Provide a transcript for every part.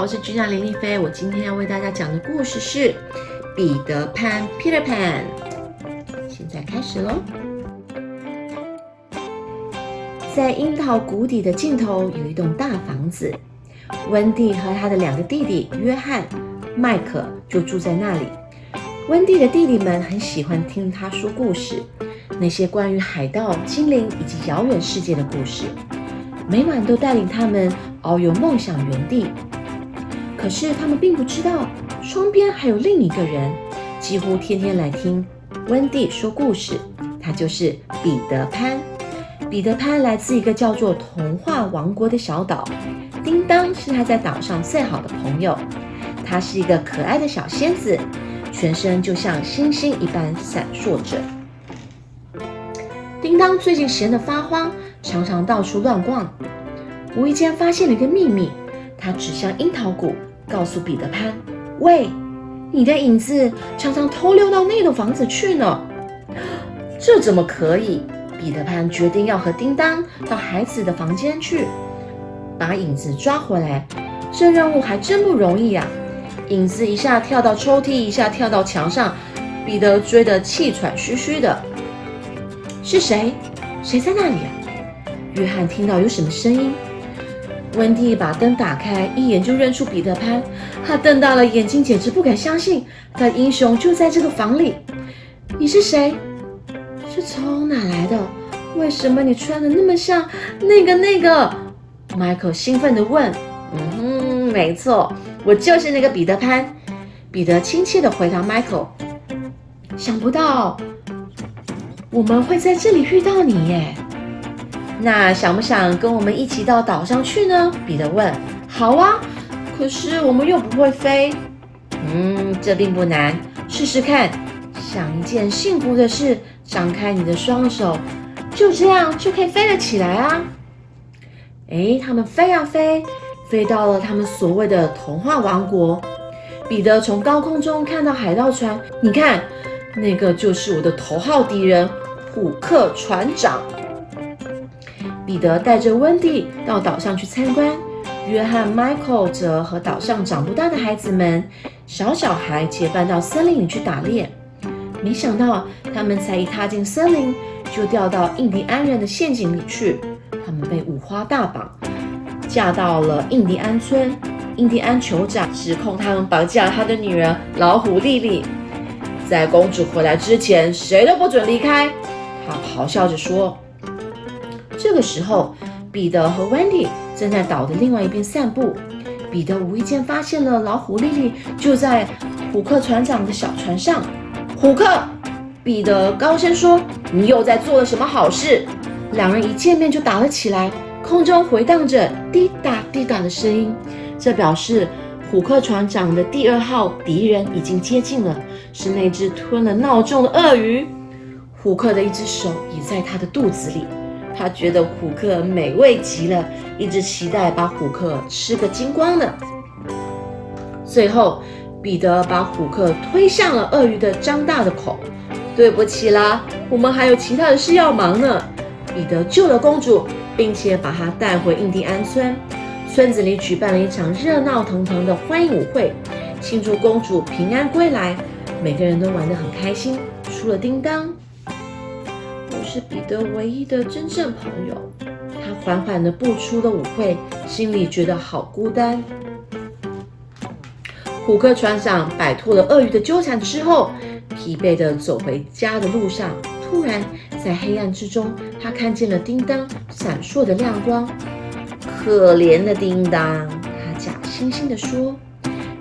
我是局长林丽菲。我今天要为大家讲的故事是《彼得潘》（Peter Pan）。现在开始喽。在樱桃谷底的尽头有一栋大房子，温蒂和他的两个弟弟约翰、麦克就住在那里。温蒂的弟弟们很喜欢听他说故事，那些关于海盗、精灵以及遥远世界的故事，每晚都带领他们遨游梦想园地。可是他们并不知道，窗边还有另一个人，几乎天天来听温蒂说故事。他就是彼得潘。彼得潘来自一个叫做童话王国的小岛，叮当是他在岛上最好的朋友。他是一个可爱的小仙子，全身就像星星一般闪烁着。叮当最近闲得发慌，常常到处乱逛，无意间发现了一个秘密。他指向樱桃谷。告诉彼得潘：“喂，你的影子常常偷溜到那栋房子去呢。”这怎么可以？彼得潘决定要和叮当到孩子的房间去，把影子抓回来。这任务还真不容易呀！影子一下跳到抽屉，一下跳到墙上，彼得追得气喘吁吁的。是谁？谁在那里？约翰听到有什么声音。温蒂把灯打开，一眼就认出彼得潘。他瞪大了眼睛，简直不敢相信，他的英雄就在这个房里。你是谁？是从哪来的？为什么你穿的那么像那个那个？迈克兴奋地问。嗯哼，没错，我就是那个彼得潘。彼得亲切地回答迈克。想不到我们会在这里遇到你耶。那想不想跟我们一起到岛上去呢？彼得问。好啊，可是我们又不会飞。嗯，这并不难，试试看。想一件幸福的事，张开你的双手，就这样就可以飞了起来啊！哎，他们飞啊飞，飞到了他们所谓的童话王国。彼得从高空中看到海盗船，你看，那个就是我的头号敌人——虎克船长。彼得带着温蒂到岛上去参观，约翰、Michael 则和岛上长不大的孩子们、小小孩结伴到森林里去打猎。没想到，他们才一踏进森林，就掉到印第安人的陷阱里去。他们被五花大绑，架到了印第安村。印第安酋长指控他们绑架了他的女儿老虎莉莉，在公主回来之前，谁都不准离开。他咆哮着说。这个时候，彼得和 Wendy 正在岛的另外一边散步。彼得无意间发现了老虎莉莉就在虎克船长的小船上。虎克，彼得高声说：“你又在做了什么好事？”两人一见面就打了起来，空中回荡着滴答滴答的声音，这表示虎克船长的第二号敌人已经接近了，是那只吞了闹钟的鳄鱼。虎克的一只手也在他的肚子里。他觉得虎克美味极了，一直期待把虎克吃个精光呢。最后，彼得把虎克推向了鳄鱼的张大的口。对不起啦，我们还有其他的事要忙呢。彼得救了公主，并且把她带回印第安村。村子里举办了一场热闹腾腾的欢迎舞会，庆祝公主平安归来。每个人都玩得很开心，除了叮当。是彼得唯一的真正朋友。他缓缓地步出了舞会，心里觉得好孤单。虎克船长摆脱了鳄鱼的纠缠之后，疲惫地走回家的路上，突然在黑暗之中，他看见了叮当闪烁的亮光。可怜的叮当，他假惺惺地说：“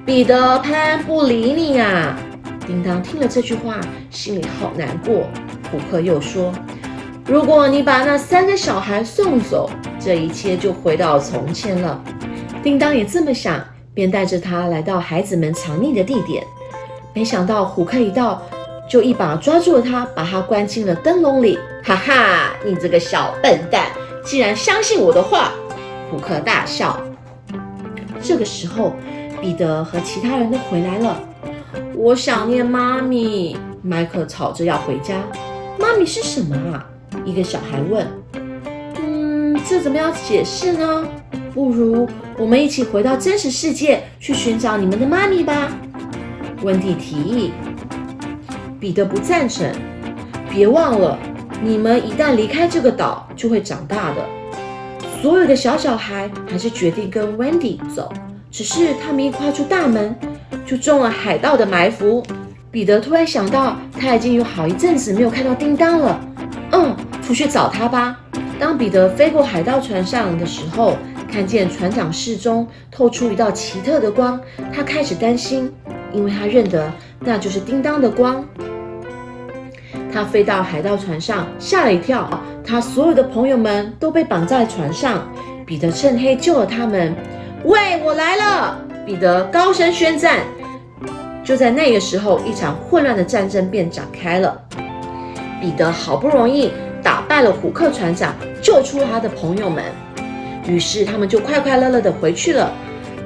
彼得潘不理你啊。”叮当听了这句话，心里好难过。虎克又说。如果你把那三个小孩送走，这一切就回到从前了。叮当也这么想，便带着他来到孩子们藏匿的地点。没想到虎克一到，就一把抓住了他，把他关进了灯笼里。哈哈，你这个小笨蛋，竟然相信我的话！虎克大笑。这个时候，彼得和其他人都回来了。我想念妈咪。迈克吵着要回家。妈咪是什么啊？一个小孩问：“嗯，这怎么样解释呢？”不如我们一起回到真实世界去寻找你们的妈咪吧。温蒂提议。彼得不赞成。别忘了，你们一旦离开这个岛，就会长大的。所有的小小孩还是决定跟 Wendy 走。只是他们一跨出大门，就中了海盗的埋伏。彼得突然想到，他已经有好一阵子没有看到叮当了。嗯，出去找他吧。当彼得飞过海盗船上的时候，看见船长室中透出一道奇特的光，他开始担心，因为他认得那就是叮当的光。他飞到海盗船上，吓了一跳，他所有的朋友们都被绑在船上。彼得趁黑救了他们。喂，我来了！彼得高声宣战。就在那个时候，一场混乱的战争便展开了。彼得好不容易打败了虎克船长，救出了他的朋友们，于是他们就快快乐乐的回去了。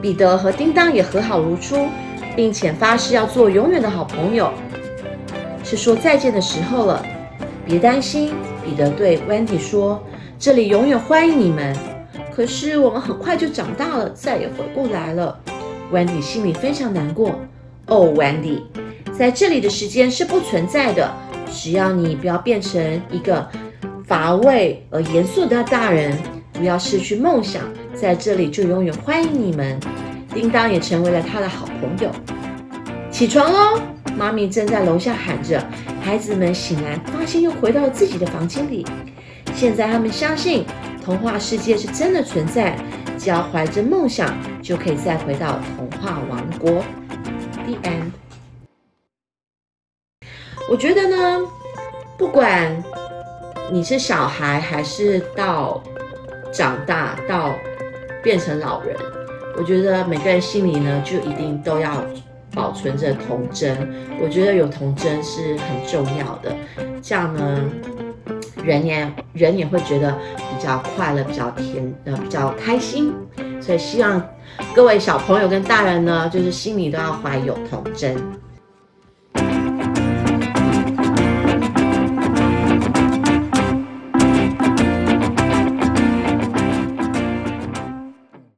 彼得和叮当也和好如初，并且发誓要做永远的好朋友。是说再见的时候了，别担心，彼得对 Wendy 说：“这里永远欢迎你们。”可是我们很快就长大了，再也回不来了。Wendy 心里非常难过。哦，Wendy，在这里的时间是不存在的。只要你不要变成一个乏味而严肃的大人，不要失去梦想，在这里就永远欢迎你们。叮当也成为了他的好朋友。起床喽！妈咪正在楼下喊着。孩子们醒来，发现又回到了自己的房间里。现在他们相信。童话世界是真的存在，只要怀着梦想，就可以再回到童话王国。The end。我觉得呢，不管你是小孩，还是到长大到变成老人，我觉得每个人心里呢，就一定都要保存着童真。我觉得有童真是很重要的，这样呢。人也人也会觉得比较快乐，比较甜，呃，比较开心。所以希望各位小朋友跟大人呢，就是心里都要怀有童真。